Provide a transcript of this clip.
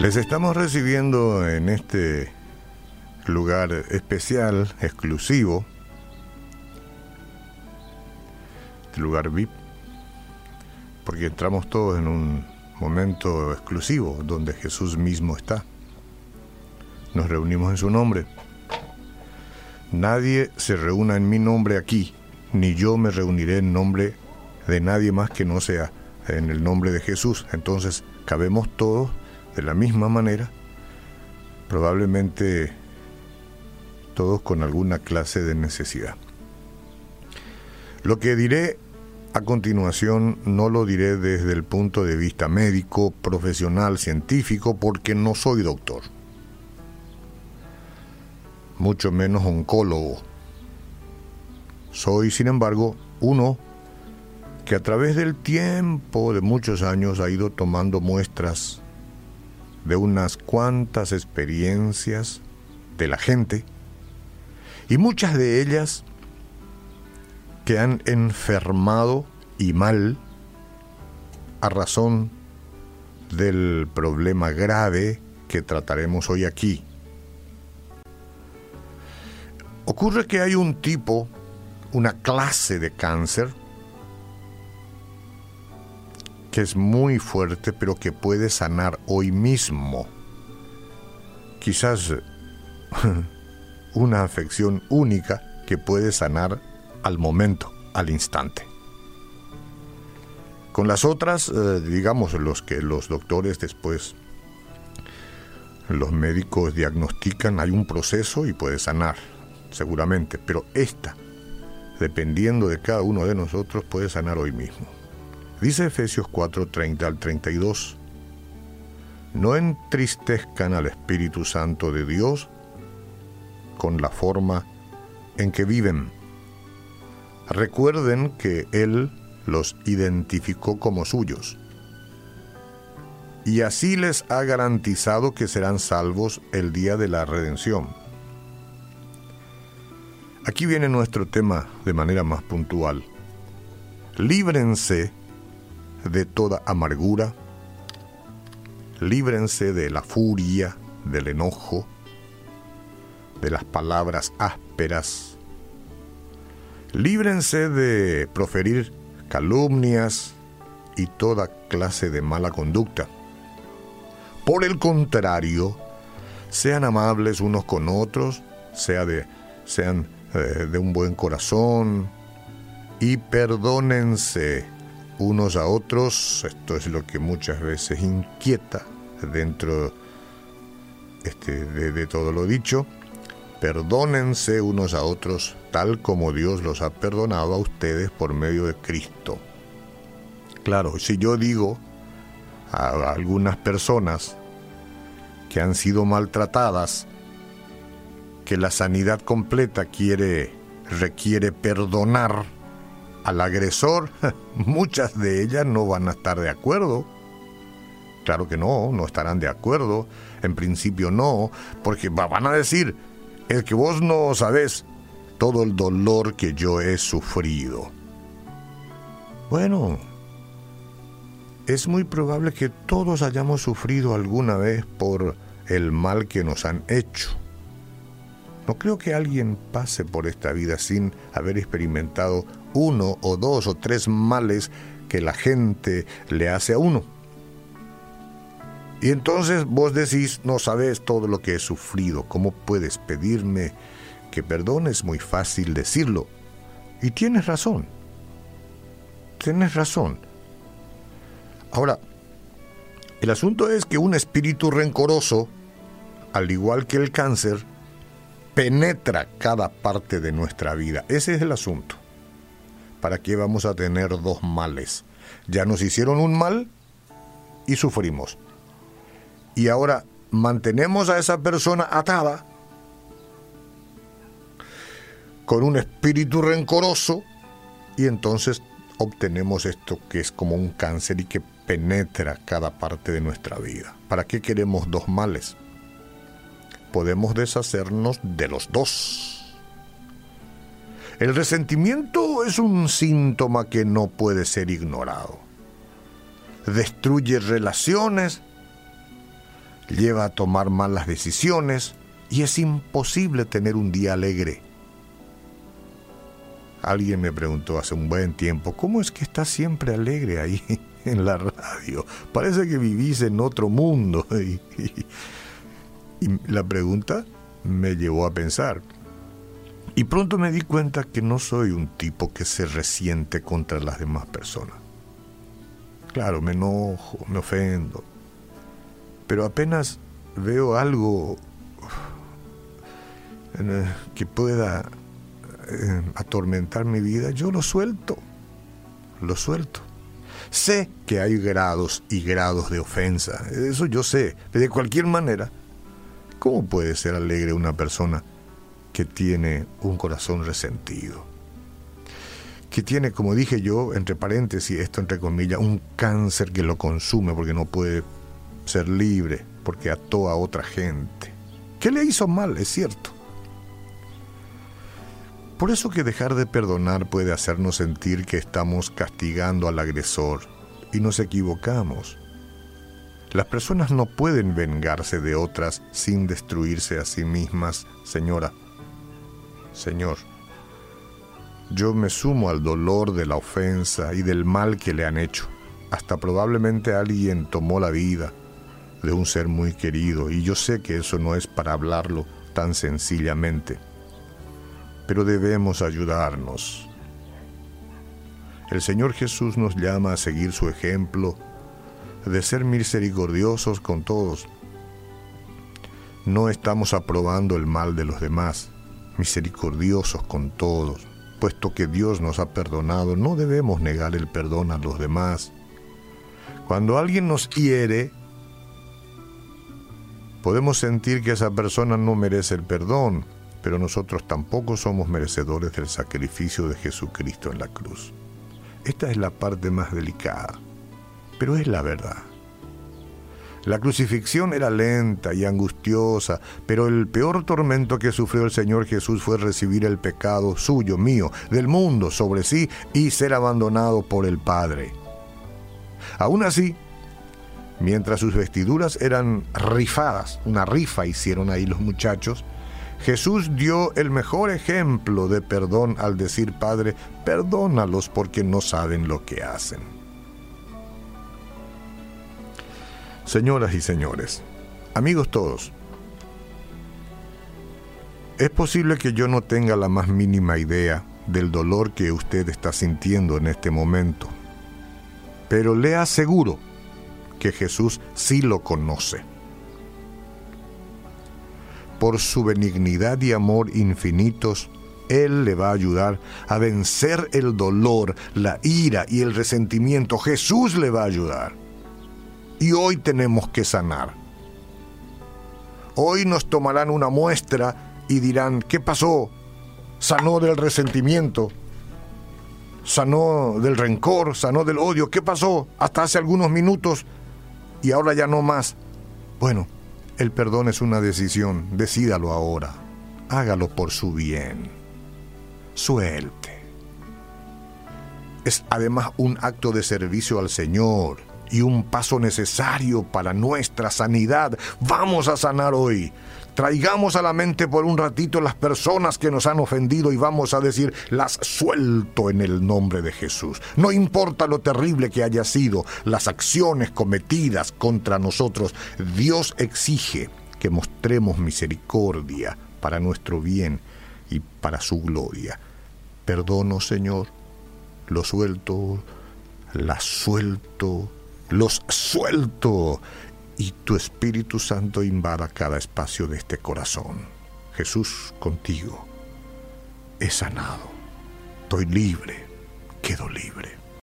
Les estamos recibiendo en este lugar especial, exclusivo, este lugar VIP, porque entramos todos en un momento exclusivo donde Jesús mismo está. Nos reunimos en su nombre. Nadie se reúna en mi nombre aquí, ni yo me reuniré en nombre de nadie más que no sea en el nombre de Jesús. Entonces, cabemos todos de la misma manera, probablemente todos con alguna clase de necesidad. Lo que diré a continuación no lo diré desde el punto de vista médico, profesional, científico, porque no soy doctor, mucho menos oncólogo. Soy, sin embargo, uno que a través del tiempo de muchos años ha ido tomando muestras de unas cuantas experiencias de la gente y muchas de ellas que han enfermado y mal a razón del problema grave que trataremos hoy aquí. Ocurre que hay un tipo, una clase de cáncer, es muy fuerte, pero que puede sanar hoy mismo. Quizás una afección única que puede sanar al momento, al instante. Con las otras, eh, digamos, los que los doctores después, los médicos diagnostican, hay un proceso y puede sanar, seguramente, pero esta, dependiendo de cada uno de nosotros, puede sanar hoy mismo. Dice Efesios 4:30 al 32, no entristezcan al Espíritu Santo de Dios con la forma en que viven. Recuerden que Él los identificó como suyos y así les ha garantizado que serán salvos el día de la redención. Aquí viene nuestro tema de manera más puntual. Líbrense de toda amargura, líbrense de la furia, del enojo, de las palabras ásperas, líbrense de proferir calumnias y toda clase de mala conducta. Por el contrario, sean amables unos con otros, sea de, sean eh, de un buen corazón y perdónense unos a otros. Esto es lo que muchas veces inquieta dentro este, de, todo lo dicho. Perdónense unos a otros tal como Dios los ha perdonado a ustedes por medio de Cristo. Claro, si yo digo a algunas personas que han sido maltratadas que la sanidad completa quiere requiere perdonar al agresor, muchas de ellas no van a estar de acuerdo. Claro que no, no estarán de acuerdo. En principio no, porque van a decir, es que vos no sabés todo el dolor que yo he sufrido. Bueno, es muy probable que todos hayamos sufrido alguna vez por el mal que nos han hecho. No creo que alguien pase por esta vida sin haber experimentado uno o dos o tres males que la gente le hace a uno. Y entonces vos decís, no sabes todo lo que he sufrido, ¿cómo puedes pedirme que perdone? Es muy fácil decirlo. Y tienes razón. Tienes razón. Ahora, el asunto es que un espíritu rencoroso, al igual que el cáncer, penetra cada parte de nuestra vida. Ese es el asunto. ¿Para qué vamos a tener dos males? Ya nos hicieron un mal y sufrimos. Y ahora mantenemos a esa persona atada con un espíritu rencoroso y entonces obtenemos esto que es como un cáncer y que penetra cada parte de nuestra vida. ¿Para qué queremos dos males? podemos deshacernos de los dos. El resentimiento es un síntoma que no puede ser ignorado. Destruye relaciones lleva a tomar malas decisiones y es imposible tener un día alegre. Alguien me preguntó hace un buen tiempo, ¿cómo es que estás siempre alegre ahí en la radio? Parece que vivís en otro mundo. Y, la pregunta me llevó a pensar. Y pronto me di cuenta que no soy un tipo que se resiente contra las demás personas. Claro, me enojo, me ofendo. Pero apenas veo algo eh, que pueda eh, atormentar mi vida, yo lo suelto, lo suelto. Sé que hay grados y grados de ofensa, eso yo sé, de cualquier manera, ¿cómo puede ser alegre una persona que tiene un corazón resentido? Que tiene, como dije yo, entre paréntesis, esto entre comillas, un cáncer que lo consume porque no puede ser libre, porque ató a otra gente. ¿Qué le hizo mal? Es cierto. Por eso que dejar de perdonar puede hacernos sentir que estamos castigando al agresor y nos equivocamos. Las personas no pueden vengarse de otras sin destruirse a sí mismas, señora. Señor, yo me sumo al dolor de la ofensa y del mal que le han hecho. Hasta probablemente alguien tomó la vida de un ser muy querido y yo sé que eso no es para hablarlo tan sencillamente pero debemos ayudarnos. El Señor Jesús nos llama a seguir su ejemplo de ser misericordiosos con todos. No estamos aprobando el mal de los demás, misericordiosos con todos. Puesto que Dios nos ha perdonado, no debemos negar el perdón a los demás. Cuando alguien nos hiere, podemos sentir que esa persona no merece el perdón, pero nosotros tampoco somos merecedores del sacrificio de Jesucristo en la cruz. Esta es la parte más delicada, pero es la verdad. La crucifixión era lenta y angustiosa, pero el peor tormento que sufrió el Señor Jesús fue recibir el pecado suyo, mío, del mundo sobre sí y ser abandonado por el Padre. Aún así, mientras sus vestiduras eran rifadas, una rifa hicieron ahí los muchachos, Jesús dio el mejor ejemplo de perdón al decir, Padre, perdónalos porque no saben lo que hacen. Señoras y señores, amigos todos, es posible que yo no tenga la más mínima idea del dolor que usted está sintiendo en este momento, pero le aseguro que Jesús sí lo conoce por su benignidad y amor infinitos, Él le va a ayudar a vencer el dolor, la ira y el resentimiento. Jesús le va a ayudar. Y hoy tenemos que sanar. Hoy nos tomarán una muestra y dirán, ¿qué pasó? Sanó del resentimiento, sanó del rencor, sanó del odio. ¿Qué pasó? Hasta hace algunos minutos y ahora ya no más. Bueno, el perdón es una decisión, decídalo ahora, hágalo por su bien, suelte. Es además un acto de servicio al Señor y un paso necesario para nuestra sanidad. Vamos a sanar hoy. Traigamos a la mente por un ratito las personas que nos han ofendido y vamos a decir, las suelto en el nombre de Jesús. No importa lo terrible que haya sido, las acciones cometidas contra nosotros, Dios exige que mostremos misericordia para nuestro bien y para su gloria. Perdono, Señor, lo suelto, la suelto, los suelto y tu Espíritu Santo invada cada espacio de este corazón. Jesús, contigo he sanado. Estoy libre, quedo libre.